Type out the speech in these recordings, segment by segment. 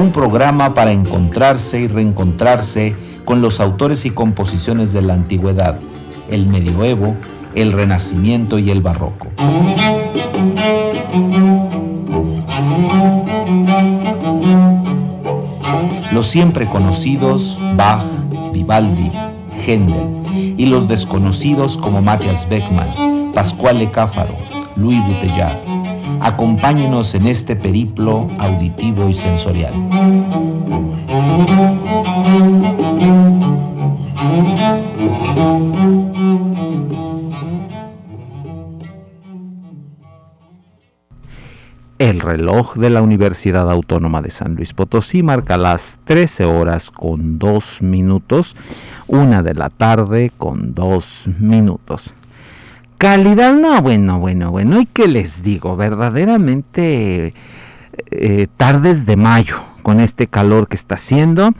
un programa para encontrarse y reencontrarse con los autores y composiciones de la antigüedad, el medioevo, el renacimiento y el barroco. Los siempre conocidos Bach, Vivaldi, Händel y los desconocidos como Matthias Beckmann, Pascual Cáfaro, Louis Bouteillard. Acompáñenos en este periplo auditivo y sensorial. El reloj de la Universidad Autónoma de San Luis Potosí marca las 13 horas con 2 minutos, una de la tarde con 2 minutos. Calidad, no, bueno, bueno, bueno, ¿y qué les digo? Verdaderamente eh, tardes de mayo, con este calor que está haciendo.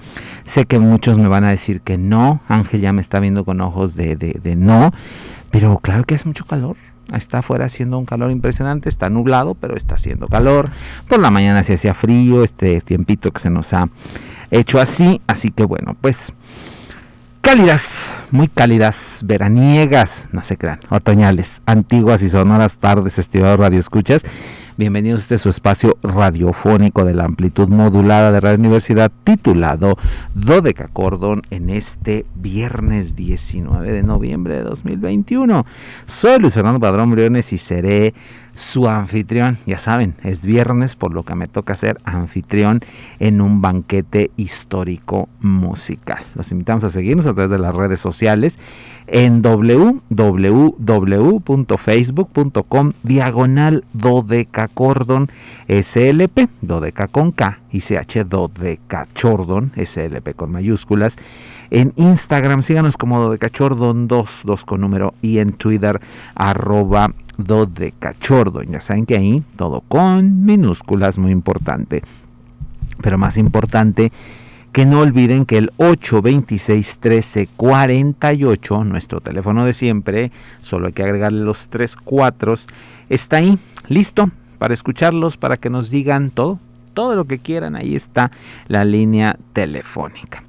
Sé que muchos me van a decir que no, Ángel ya me está viendo con ojos de, de, de no, pero claro que es mucho calor Está afuera haciendo un calor impresionante, está nublado, pero está haciendo calor. Por la mañana se hacía frío, este tiempito que se nos ha hecho así. Así que bueno, pues cálidas, muy cálidas, veraniegas, no se crean, otoñales, antiguas y sonoras tardes, estimados radio escuchas. Bienvenidos a este su espacio radiofónico de la amplitud modulada de Radio Universidad titulado Dodeca Cordón en este viernes 19 de noviembre de 2021. Soy Luis Fernando Padrón Briones y seré su anfitrión. Ya saben, es viernes por lo que me toca ser anfitrión en un banquete histórico musical. Los invitamos a seguirnos a través de las redes sociales en www.facebook.com diagonal dodecacordon slp, dodeca con K y ch dodecachordon slp con mayúsculas. En Instagram síganos como dodecachordon 2, 2 con número y en Twitter arroba dodecachordon. Ya saben que ahí todo con minúsculas, muy importante. Pero más importante que no olviden que el 826 13 48, nuestro teléfono de siempre, solo hay que agregarle los tres cuatros, está ahí, listo para escucharlos, para que nos digan todo, todo lo que quieran, ahí está la línea telefónica.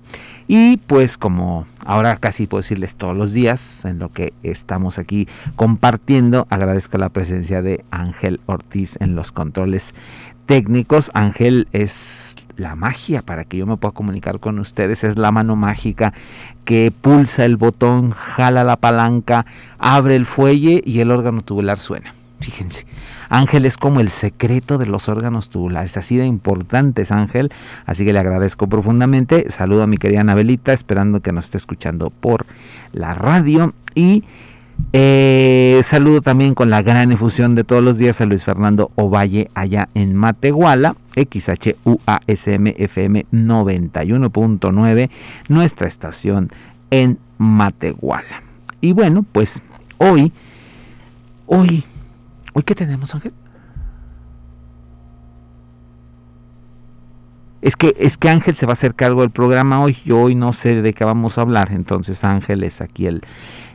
Y pues como ahora casi puedo decirles todos los días en lo que estamos aquí compartiendo, agradezco la presencia de Ángel Ortiz en los controles técnicos. Ángel es la magia para que yo me pueda comunicar con ustedes es la mano mágica que pulsa el botón, jala la palanca, abre el fuelle y el órgano tubular suena. Fíjense, Ángel es como el secreto de los órganos tubulares, así de importante es Ángel, así que le agradezco profundamente. Saludo a mi querida Anabelita, esperando que nos esté escuchando por la radio y eh, saludo también con la gran efusión de todos los días a Luis Fernando Ovalle allá en Matehuala, XHUASM FM 91.9, nuestra estación en Matehuala. Y bueno, pues hoy, hoy, hoy qué tenemos Ángel? Es que, es que Ángel se va a hacer cargo del programa hoy. Yo hoy no sé de qué vamos a hablar. Entonces Ángel es aquí el,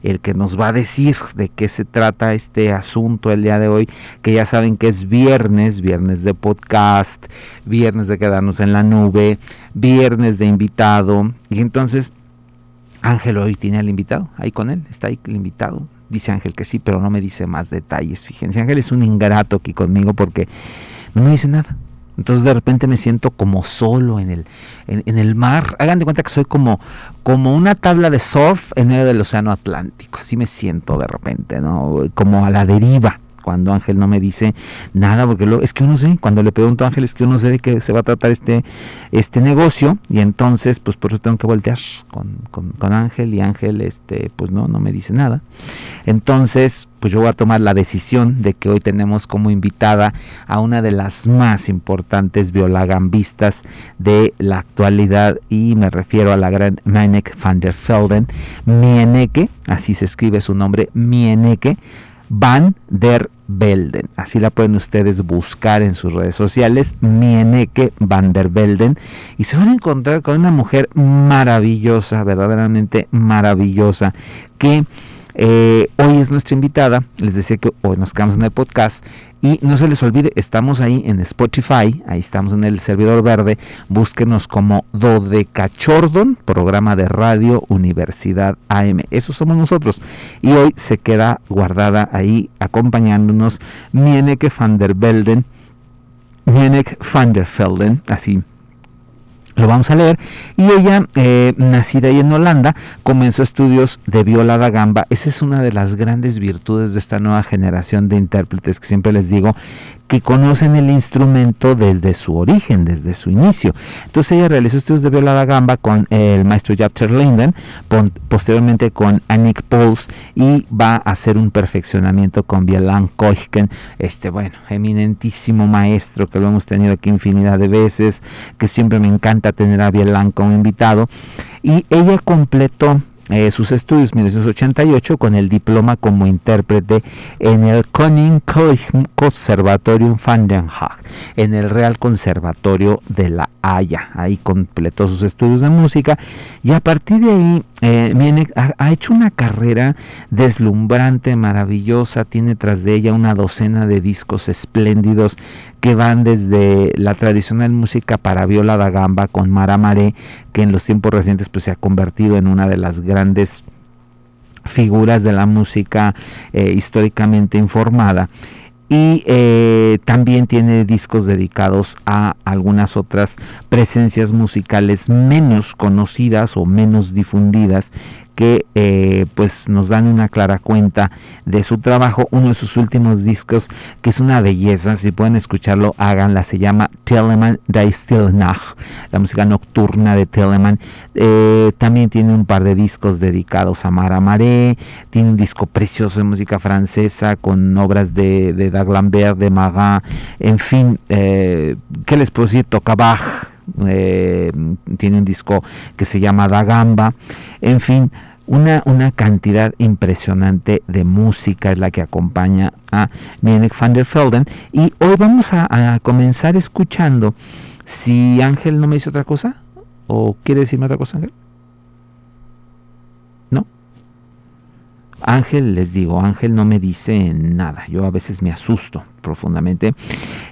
el que nos va a decir de qué se trata este asunto el día de hoy, que ya saben que es viernes, viernes de podcast, viernes de quedarnos en la nube, viernes de invitado. Y entonces Ángel hoy tiene al invitado, ahí con él, está ahí el invitado. Dice Ángel que sí, pero no me dice más detalles. Fíjense, Ángel es un ingrato aquí conmigo porque no me dice nada. Entonces de repente me siento como solo en el, en, el mar. Hagan de cuenta que soy como, como una tabla de surf en medio del océano Atlántico. Así me siento de repente, ¿no? Como a la deriva cuando Ángel no me dice nada, porque lo, es que uno sé, cuando le pregunto a Ángel es que uno sé de qué se va a tratar este, este negocio, y entonces pues por eso tengo que voltear con, con, Ángel, y Ángel este, pues no, no me dice nada. Entonces, pues yo voy a tomar la decisión de que hoy tenemos como invitada a una de las más importantes violagambistas de la actualidad y me refiero a la gran Manek van der Velden, Mieneke, así se escribe su nombre, Mieneke, Van der Velden. Así la pueden ustedes buscar en sus redes sociales, Mieneke Van der Velden, y se van a encontrar con una mujer maravillosa, verdaderamente maravillosa, que Eh, hoy es nuestra invitada, les decía que hoy nos quedamos en el podcast y no se les olvide, estamos ahí en Spotify, ahí estamos en el servidor verde, búsquenos como Dodecachordon, programa de radio Universidad AM. Eso somos nosotros. Y hoy se queda guardada ahí acompañándonos Mieneke van der Belden, Mieneke van der Velden, así lo vamos a leer. Y ella, eh, nacida ahí en Holanda, comenzó estudios de viola da gamba. Esa es una de las grandes virtudes de esta nueva generación de intérpretes que siempre les digo que conocen el instrumento desde su origen, desde su inicio. Entonces ella realizó estudios de viola da gamba con el maestro Japter Linden, posteriormente con Annick Pauls y va a hacer un perfeccionamiento con Bielan Koichen, este bueno, eminentísimo maestro que lo hemos tenido aquí infinidad de veces, que siempre me encanta tener a Bielan como invitado. Y ella completó eh, sus estudios en 1988 con el diploma como intérprete en el Koninklijk Conservatorium van den Haag, en el Real Conservatorio de la Haya. Ahí completó sus estudios de música y a partir de ahí eh, ha, hecho una carrera deslumbrante, maravillosa. Tiene tras de ella una docena de discos espléndidos que van desde la tradicional música para viola da gamba con Mara Maré, que en los tiempos recientes pues, se ha convertido en una de las grandes figuras de la música eh, históricamente informada y eh, también tiene discos dedicados a algunas otras presencias musicales menos conocidas o menos difundidas que eh, pues nos dan una clara cuenta de su trabajo. Uno de sus últimos discos, que es una belleza, si pueden escucharlo, háganla, se llama Telemann Die Nacht, la música nocturna de Telemann. Eh, también tiene un par de discos dedicados a Mara Maré, tiene un disco precioso de música francesa con obras de, de Daglambert, de Marat, en fin, eh, ¿qué les puedo decir? Toca Bach, eh, tiene un disco que se llama Da Gamba, en fin, una, una, cantidad impresionante de música es la que acompaña a Mieneke van der Velden. Y hoy vamos a, comenzar escuchando, si Ángel no me dice otra cosa, o quiere decirme otra cosa, Ángel. ¿No? Ángel, les digo, Ángel no me dice nada. Yo a veces me asusto profundamente.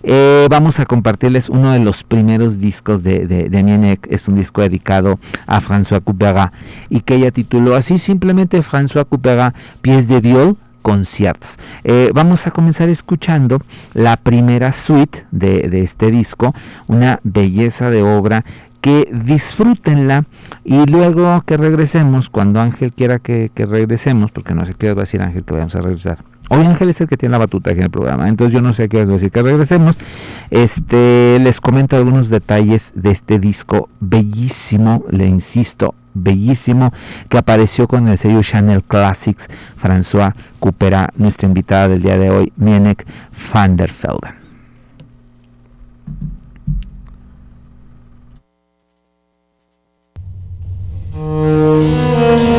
Eh, vamos a compartirles uno de los primeros discos de, de, Es un disco dedicado a François Couperin y que ella tituló así simplemente François Couperin, Pies de Viol Concierts. Eh, vamos a comenzar escuchando la primera suite de, de, este disco, una belleza de obra que disfrútenla y luego que regresemos, cuando Ángel quiera que, regresemos, porque no sé qué va a decir Ángel que vayamos a regresar. Hoy Ángel es el que tiene la batuta aquí en el programa, entonces yo no sé qué va a decir que regresemos. Este, les comento algunos detalles de este disco bellísimo, le insisto, bellísimo, que apareció con el sello Chanel Classics, François Coupera, nuestra invitada del día de hoy, Mienek van der. Música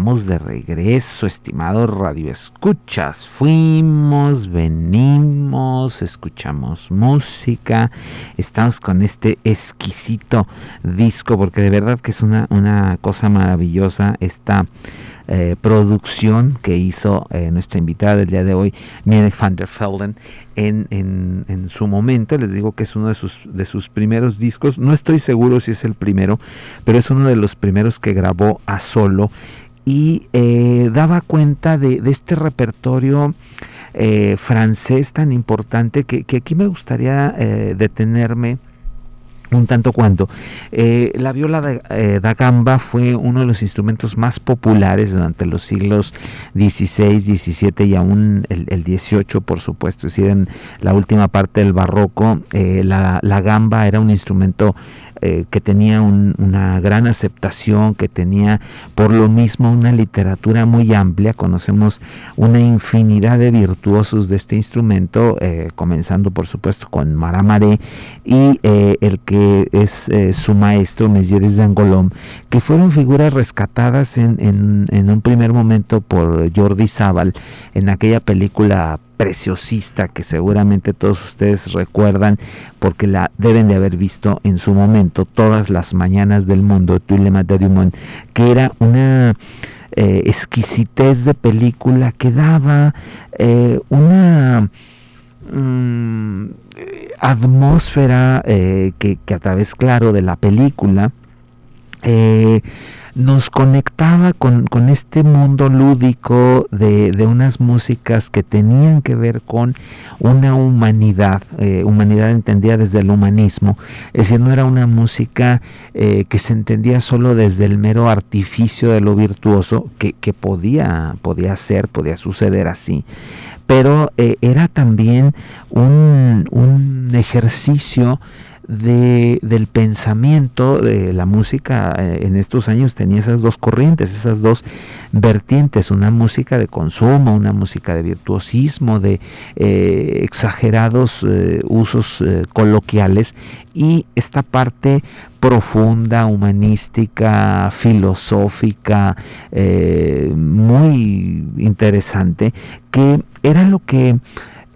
estamos de regreso, estimado Radio Escuchas. Fuimos, venimos, escuchamos música. Estamos con este exquisito disco, porque de verdad que es una, una cosa maravillosa esta eh, producción que hizo eh, nuestra invitada del día de hoy, Miene van der Velden, en, en, su momento. Les digo que es uno de sus, de sus primeros discos. No estoy seguro si es el primero, pero es uno de los primeros que grabó a solo y eh, daba cuenta de, este repertorio. francés tan importante que, aquí me gustaría detenerme un tanto cuanto. Eh, la viola eh, da gamba fue uno de los instrumentos más populares durante los siglos XVI, XVII y aún el, el XVIII, por supuesto, es decir, en la última parte del barroco, eh, la, la, gamba era un instrumento eh, que tenía una gran aceptación, que tenía por lo mismo una literatura muy amplia. Conocemos una infinidad de virtuosos de este instrumento, eh, comenzando por supuesto con Maramaré y eh, el que es su maestro, Mesieres de Angolom, que fueron figuras rescatadas en, en, en un primer momento por Jordi Zabal en aquella película preciosista que seguramente todos ustedes recuerdan porque la deben de haber visto en su momento todas las mañanas del mundo, de Dumont, que era una eh, exquisitez de película que daba eh, una mm, atmósfera eh, que, a través, claro, de la película nos conectaba con, este mundo lúdico de, unas músicas que tenían que ver con una humanidad, eh, humanidad entendida desde el humanismo, es decir, no era una música eh, que se entendía solo desde el mero artificio de lo virtuoso, que, podía, podía ser, podía suceder así, pero eh, era también un, un ejercicio de, del pensamiento de la música eh, en estos años tenía esas dos corrientes, esas dos vertientes, una música de consumo, una música de virtuosismo, de eh, exagerados eh, usos coloquiales y esta parte profunda, humanística, filosófica, muy interesante, que era lo que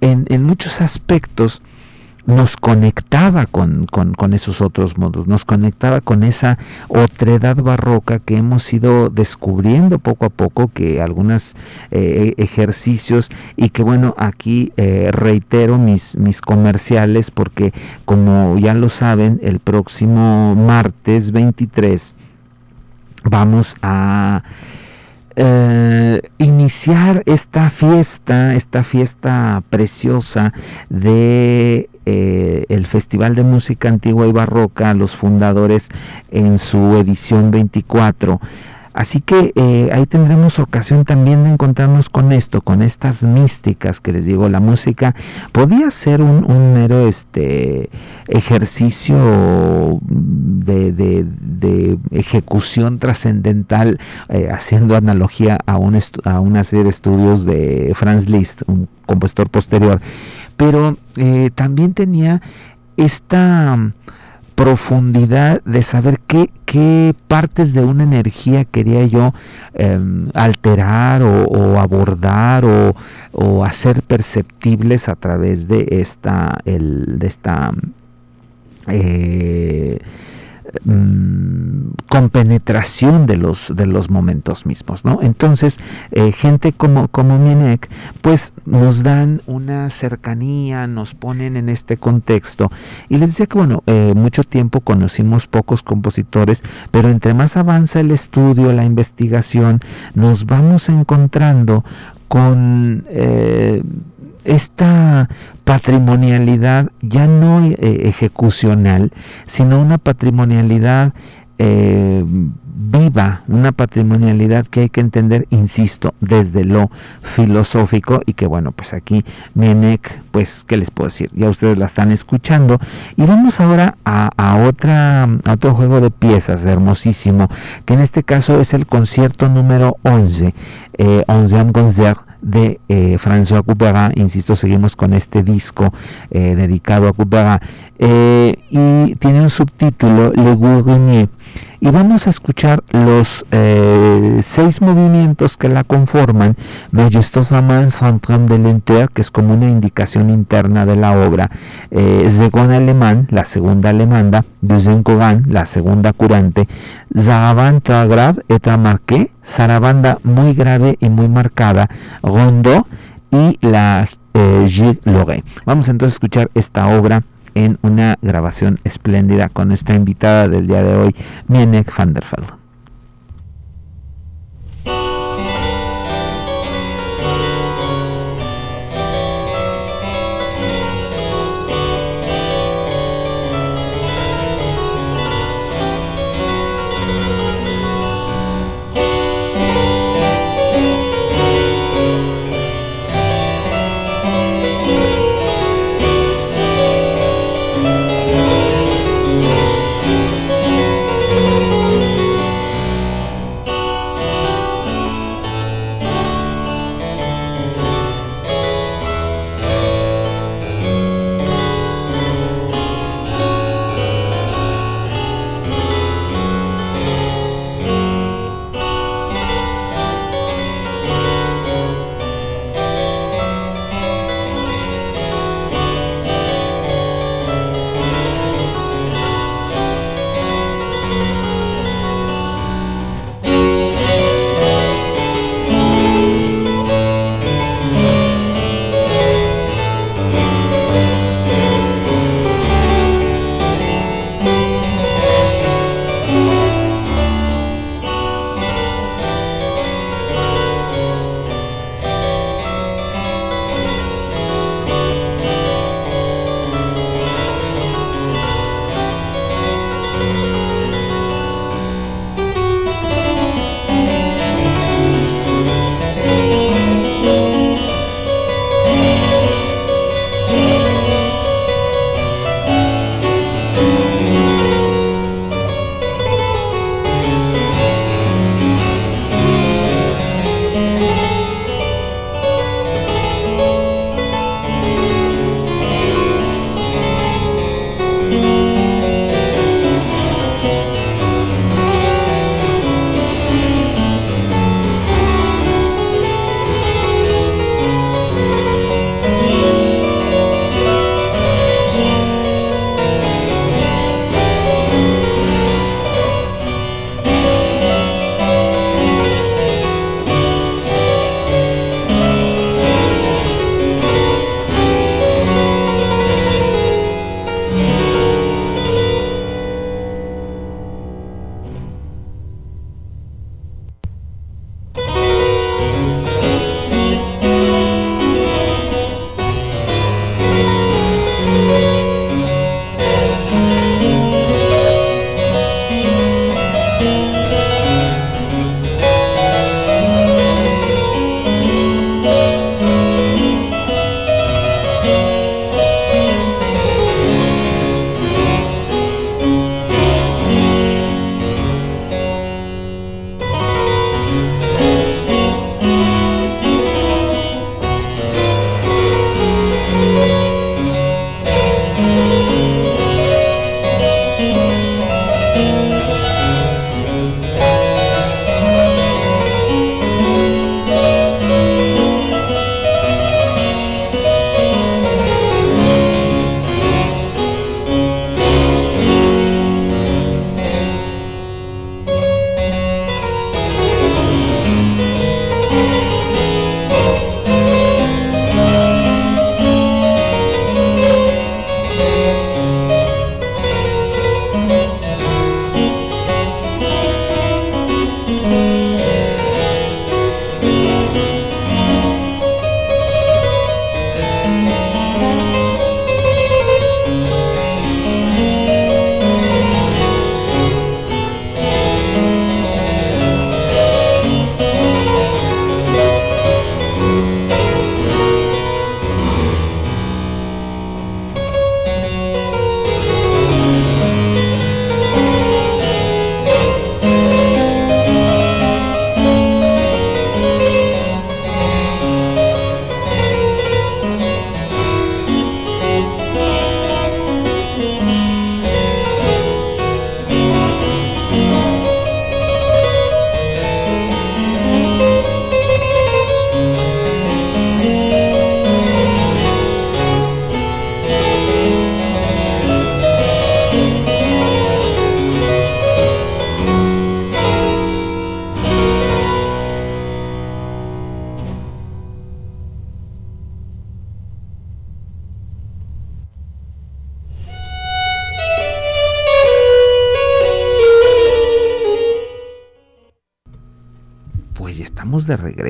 en, en muchos aspectos nos conectaba con, esos otros modos, nos conectaba con esa otredad barroca que hemos ido descubriendo poco a poco, que algunos eh, ejercicios y que bueno, aquí eh, reitero mis, mis comerciales porque como ya lo saben, el próximo martes 23 vamos a... Eh, iniciar esta fiesta, esta fiesta preciosa de eh, el Festival de Música Antigua y Barroca, los fundadores en su edición 24. Así que eh, ahí tendremos ocasión también de encontrarnos con esto, con estas místicas que les digo, la música podía ser un, mero este, ejercicio de, ejecución trascendental, eh, haciendo analogía a, a una serie de estudios de Franz Liszt, un compositor posterior pero eh, también tenía esta mm, profundidad de saber qué, qué, partes de una energía quería yo em, alterar o, abordar o, hacer perceptibles a través de esta, el, de esta eh, Mm, con penetración de los, de los momentos mismos, ¿no? Entonces, eh, gente como, como pues nos dan una cercanía, nos ponen en este contexto. Y les decía que, bueno, eh, mucho tiempo conocimos pocos compositores, pero entre más avanza el estudio, la investigación, nos vamos encontrando con... Eh, esta patrimonialidad ya no eh, ejecucional, sino una patrimonialidad eh, viva, una patrimonialidad que hay que entender, insisto, desde lo filosófico y que bueno, pues aquí Menek, pues, ¿qué les puedo decir? Ya ustedes la están escuchando y vamos ahora a, otra, otro juego de piezas hermosísimo, que en este caso es el concierto número 11, eh, Onzième Concert de eh, François Couperin, insisto, seguimos con este disco eh, dedicado a Couperin, eh, y tiene un subtítulo Le Gourinier y vamos a escuchar los eh, seis movimientos que la conforman, majestosamente Centrum de l'Inter, que es como una indicación interna de la obra, eh, alemán, la segunda alemanda, Deuxième Coran, la segunda curante, Zarabanda grave et marqué, Zarabanda muy grave y muy marcada, Rondo y la eh, Gilles. Vamos entonces a escuchar esta obra en una grabación espléndida con esta invitada del día de hoy, Mienek van der Velde.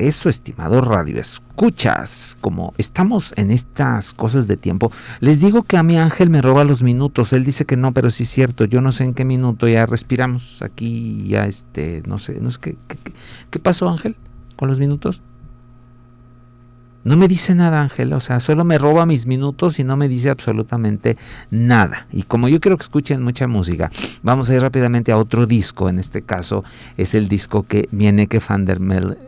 Regreso, estimado Radio Escuchas. Como estamos en estas cosas de tiempo, les digo que a mi ángel me roba los minutos. Él dice que no, pero sí es cierto. Yo no sé en qué minuto ya respiramos. Aquí ya este, no sé, no sé qué, qué, qué pasó, Ángel, con los minutos. No me dice nada, Ángel, o sea, solo me roba mis minutos y no me dice absolutamente nada. Y como yo quiero que escuchen mucha música, vamos a ir rápidamente a otro disco. En este caso es el disco que Mieneke van der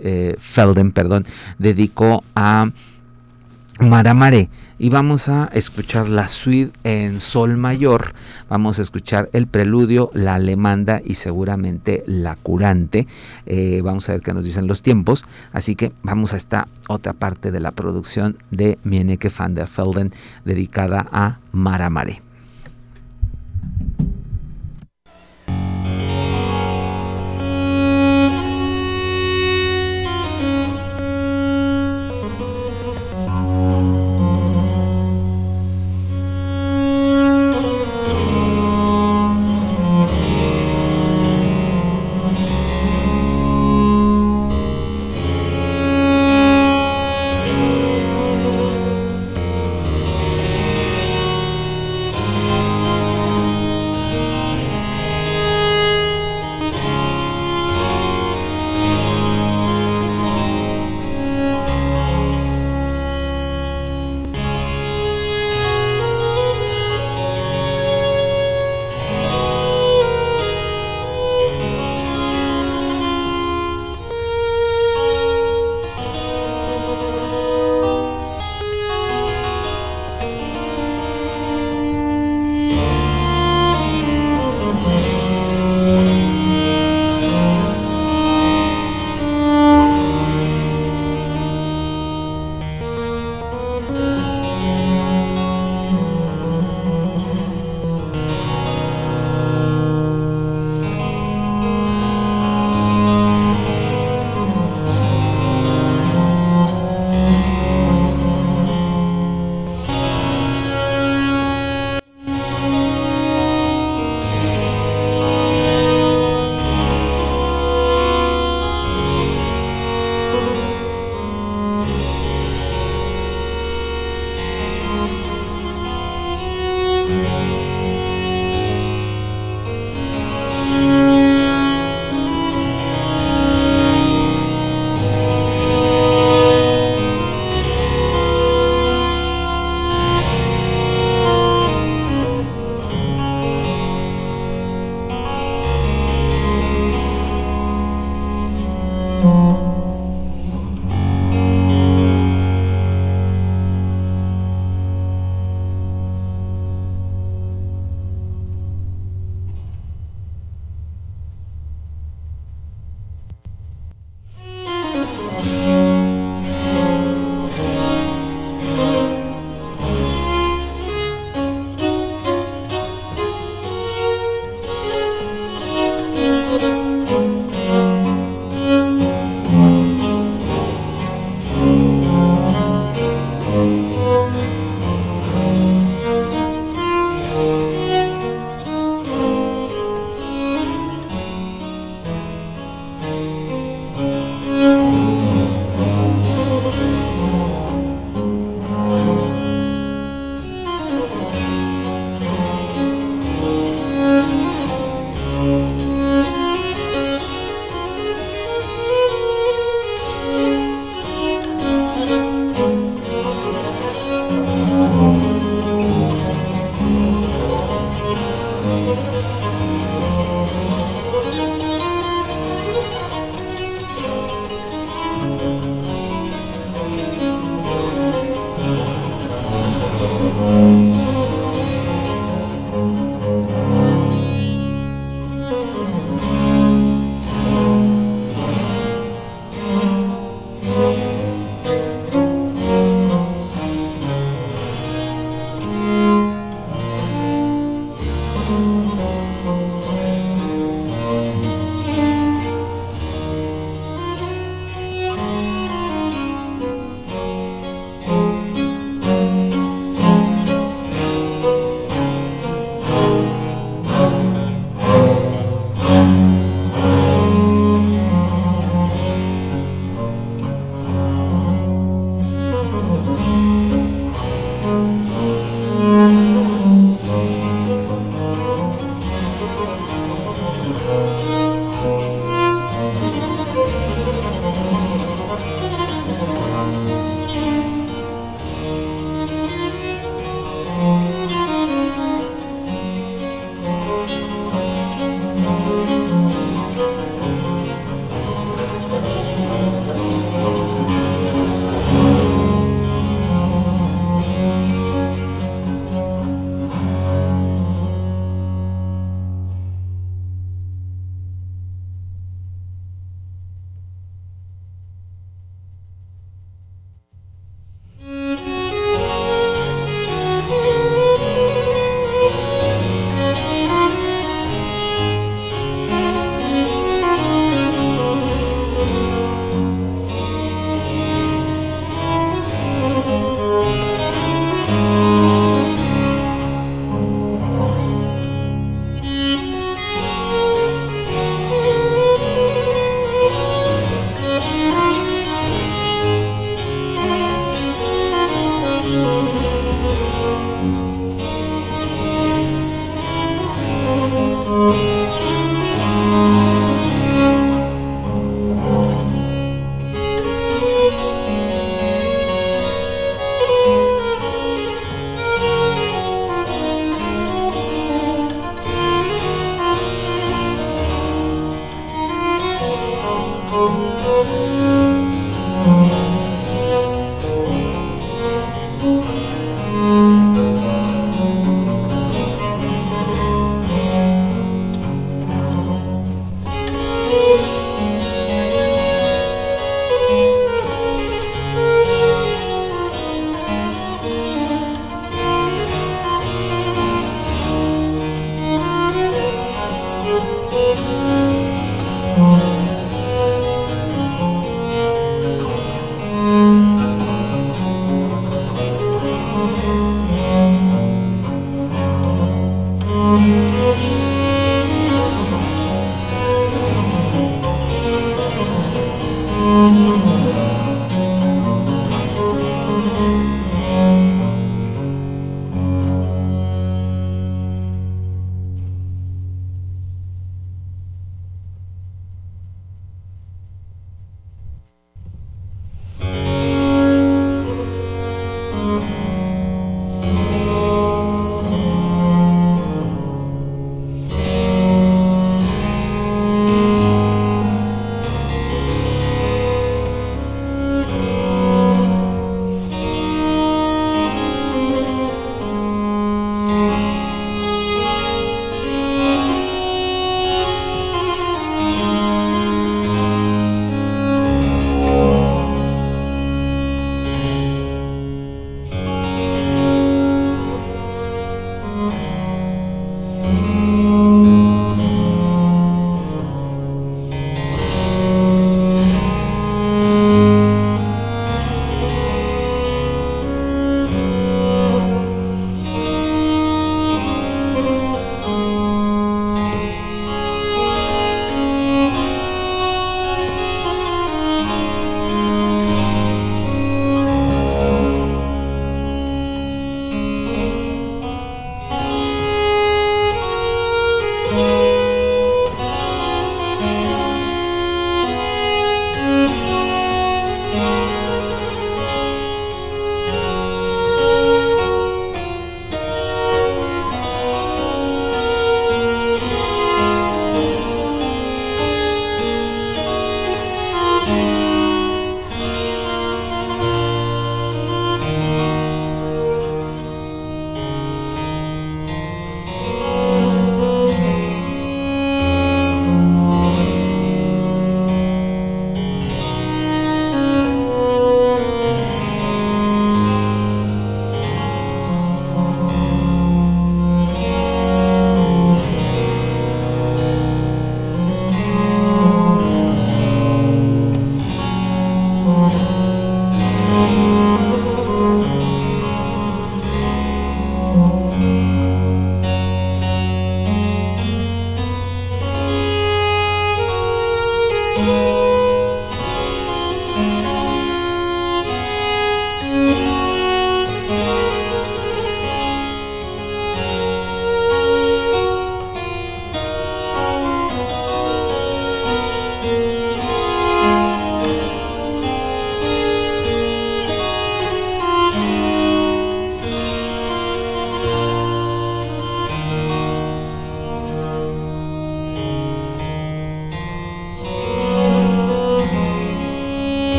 eh, Felden perdón, dedicó a Maramare y vamos a escuchar la suite en sol mayor, vamos a escuchar el preludio, la alemanda y seguramente la curante. Eh, vamos a ver qué nos dicen los tiempos, así que vamos a esta otra parte de la producción de Mieneke van der Felden dedicada a Maramare.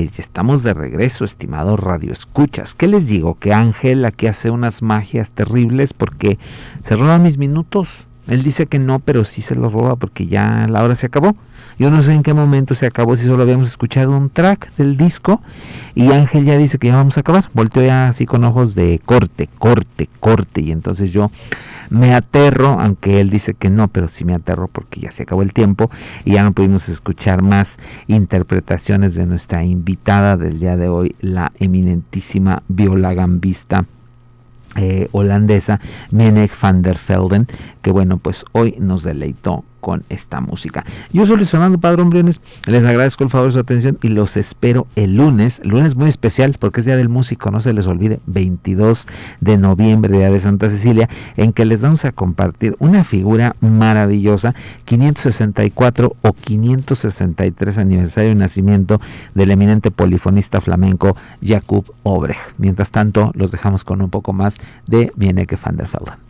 Estamos de regreso, estimados Radio Escuchas. ¿Qué les digo? Que Ángel aquí hace unas magias terribles porque roba mis minutos. Él dice que no, pero sí se los roba porque ya la hora se acabó. Yo no sé en qué momento se acabó, si solo habíamos escuchado un track del disco. Y Ángel ya dice que ya vamos a acabar. Volteo ya así con ojos de corte, corte, corte. Y entonces yo me aterro, aunque él dice que no, pero sí me aterro porque ya se acabó el tiempo y ya no pudimos escuchar más interpretaciones de nuestra invitada del día de hoy, la eminentísima viola gambista. Eh, holandesa Menek van der Velden, que bueno, pues hoy nos deleitó con esta música. Yo soy Luis Fernando Padrón Briones, les agradezco el favor de su atención y los espero el lunes, lunes muy especial porque es Día del Músico, no se les olvide, 22 de noviembre, Día de Santa Cecilia, en que les vamos a compartir una figura maravillosa, 564 o 563 aniversario de nacimiento del eminente polifonista flamenco Jakub Obrecht. Mientras tanto, los dejamos con un poco más de Mieneke van der Velden.